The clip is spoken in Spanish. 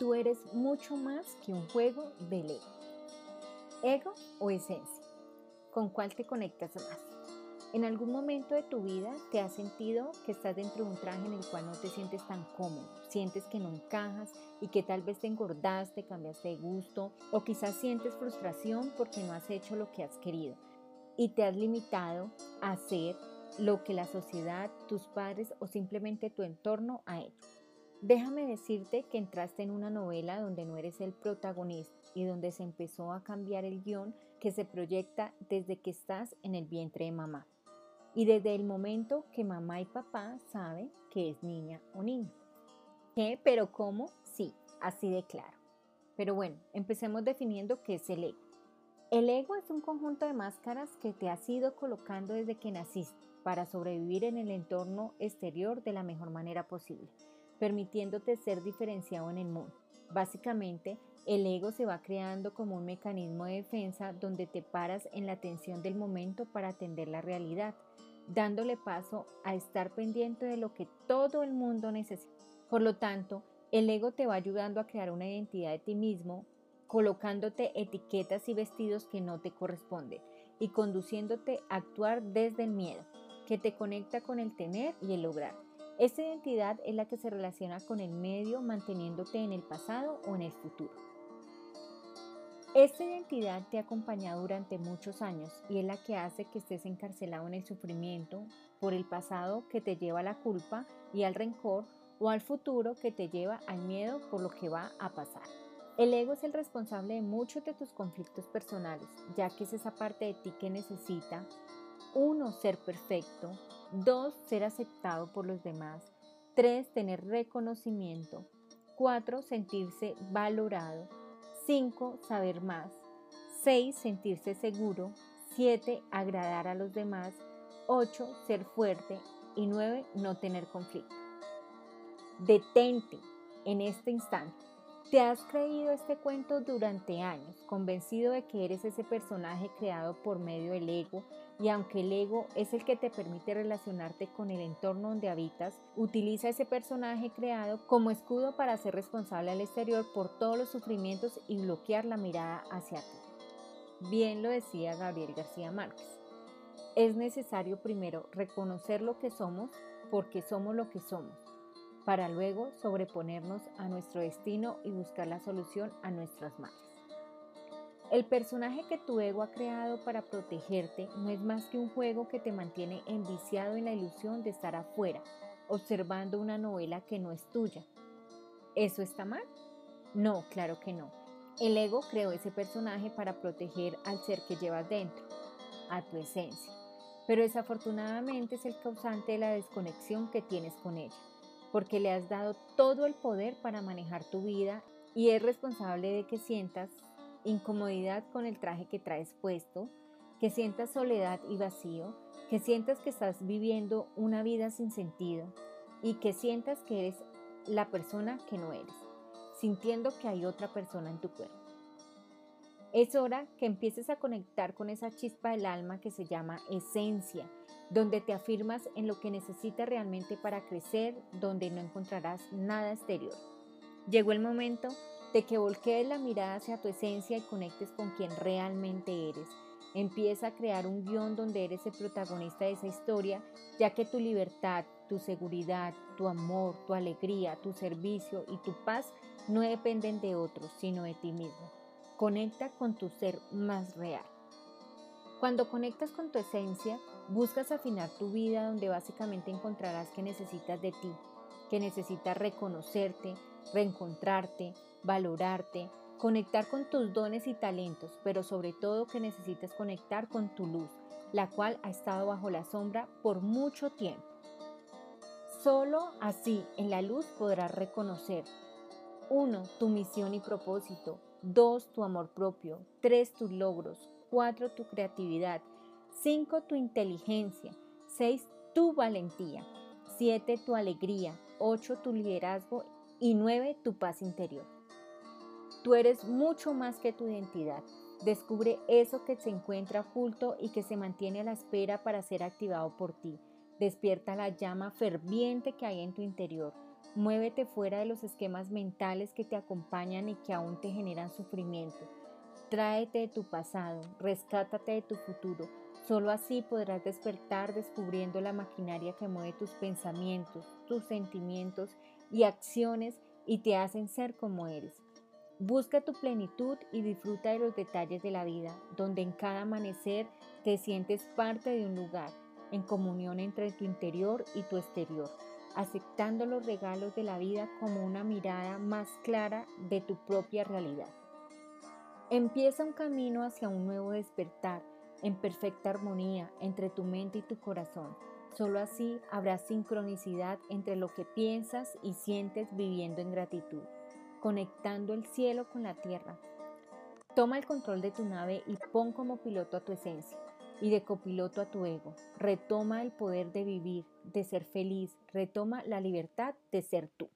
tú eres mucho más que un juego del ego. ¿Ego o esencia? ¿Con cuál te conectas más? En algún momento de tu vida te has sentido que estás dentro de un traje en el cual no te sientes tan cómodo, sientes que no encajas y que tal vez te engordaste, cambiaste de gusto o quizás sientes frustración porque no has hecho lo que has querido y te has limitado a hacer lo que la sociedad, tus padres o simplemente tu entorno ha hecho. Déjame decirte que entraste en una novela donde no eres el protagonista y donde se empezó a cambiar el guion que se proyecta desde que estás en el vientre de mamá y desde el momento que mamá y papá saben que es niña o niño. ¿Qué? ¿Pero cómo? Sí, así de claro. Pero bueno, empecemos definiendo qué es el ego. El ego es un conjunto de máscaras que te has ido colocando desde que naciste para sobrevivir en el entorno exterior de la mejor manera posible permitiéndote ser diferenciado en el mundo. Básicamente, el ego se va creando como un mecanismo de defensa donde te paras en la tensión del momento para atender la realidad, dándole paso a estar pendiente de lo que todo el mundo necesita. Por lo tanto, el ego te va ayudando a crear una identidad de ti mismo, colocándote etiquetas y vestidos que no te corresponden y conduciéndote a actuar desde el miedo, que te conecta con el tener y el lograr. Esta identidad es la que se relaciona con el medio manteniéndote en el pasado o en el futuro. Esta identidad te ha acompañado durante muchos años y es la que hace que estés encarcelado en el sufrimiento por el pasado que te lleva a la culpa y al rencor o al futuro que te lleva al miedo por lo que va a pasar. El ego es el responsable de muchos de tus conflictos personales, ya que es esa parte de ti que necesita, uno, ser perfecto, 2. Ser aceptado por los demás. 3. Tener reconocimiento. 4. Sentirse valorado. 5. Saber más. 6. Sentirse seguro. 7. Agradar a los demás. 8. Ser fuerte. Y 9. No tener conflicto. Detente en este instante. Te has creído este cuento durante años, convencido de que eres ese personaje creado por medio del ego y aunque el ego es el que te permite relacionarte con el entorno donde habitas, utiliza ese personaje creado como escudo para ser responsable al exterior por todos los sufrimientos y bloquear la mirada hacia ti. Bien lo decía Gabriel García Márquez. Es necesario primero reconocer lo que somos porque somos lo que somos para luego sobreponernos a nuestro destino y buscar la solución a nuestras males. El personaje que tu ego ha creado para protegerte no es más que un juego que te mantiene enviciado en la ilusión de estar afuera, observando una novela que no es tuya. ¿Eso está mal? No, claro que no. El ego creó ese personaje para proteger al ser que llevas dentro, a tu esencia, pero desafortunadamente es el causante de la desconexión que tienes con ella porque le has dado todo el poder para manejar tu vida y es responsable de que sientas incomodidad con el traje que traes puesto, que sientas soledad y vacío, que sientas que estás viviendo una vida sin sentido y que sientas que eres la persona que no eres, sintiendo que hay otra persona en tu cuerpo. Es hora que empieces a conectar con esa chispa del alma que se llama esencia donde te afirmas en lo que necesitas realmente para crecer, donde no encontrarás nada exterior. Llegó el momento de que volquees la mirada hacia tu esencia y conectes con quien realmente eres. Empieza a crear un guion donde eres el protagonista de esa historia, ya que tu libertad, tu seguridad, tu amor, tu alegría, tu servicio y tu paz no dependen de otros, sino de ti mismo. Conecta con tu ser más real. Cuando conectas con tu esencia, Buscas afinar tu vida donde básicamente encontrarás que necesitas de ti, que necesitas reconocerte, reencontrarte, valorarte, conectar con tus dones y talentos, pero sobre todo que necesitas conectar con tu luz, la cual ha estado bajo la sombra por mucho tiempo. Solo así en la luz podrás reconocer 1. Tu misión y propósito. 2. Tu amor propio. 3. Tus logros. 4. Tu creatividad. 5. Tu inteligencia. 6. Tu valentía. 7. Tu alegría. 8. Tu liderazgo. Y 9. Tu paz interior. Tú eres mucho más que tu identidad. Descubre eso que se encuentra oculto y que se mantiene a la espera para ser activado por ti. Despierta la llama ferviente que hay en tu interior. Muévete fuera de los esquemas mentales que te acompañan y que aún te generan sufrimiento. Tráete de tu pasado, rescátate de tu futuro. Solo así podrás despertar descubriendo la maquinaria que mueve tus pensamientos, tus sentimientos y acciones y te hacen ser como eres. Busca tu plenitud y disfruta de los detalles de la vida, donde en cada amanecer te sientes parte de un lugar, en comunión entre tu interior y tu exterior aceptando los regalos de la vida como una mirada más clara de tu propia realidad. Empieza un camino hacia un nuevo despertar en perfecta armonía entre tu mente y tu corazón. Solo así habrá sincronicidad entre lo que piensas y sientes viviendo en gratitud, conectando el cielo con la tierra. Toma el control de tu nave y pon como piloto a tu esencia y de copiloto a tu ego. Retoma el poder de vivir, de ser feliz, retoma la libertad de ser tú.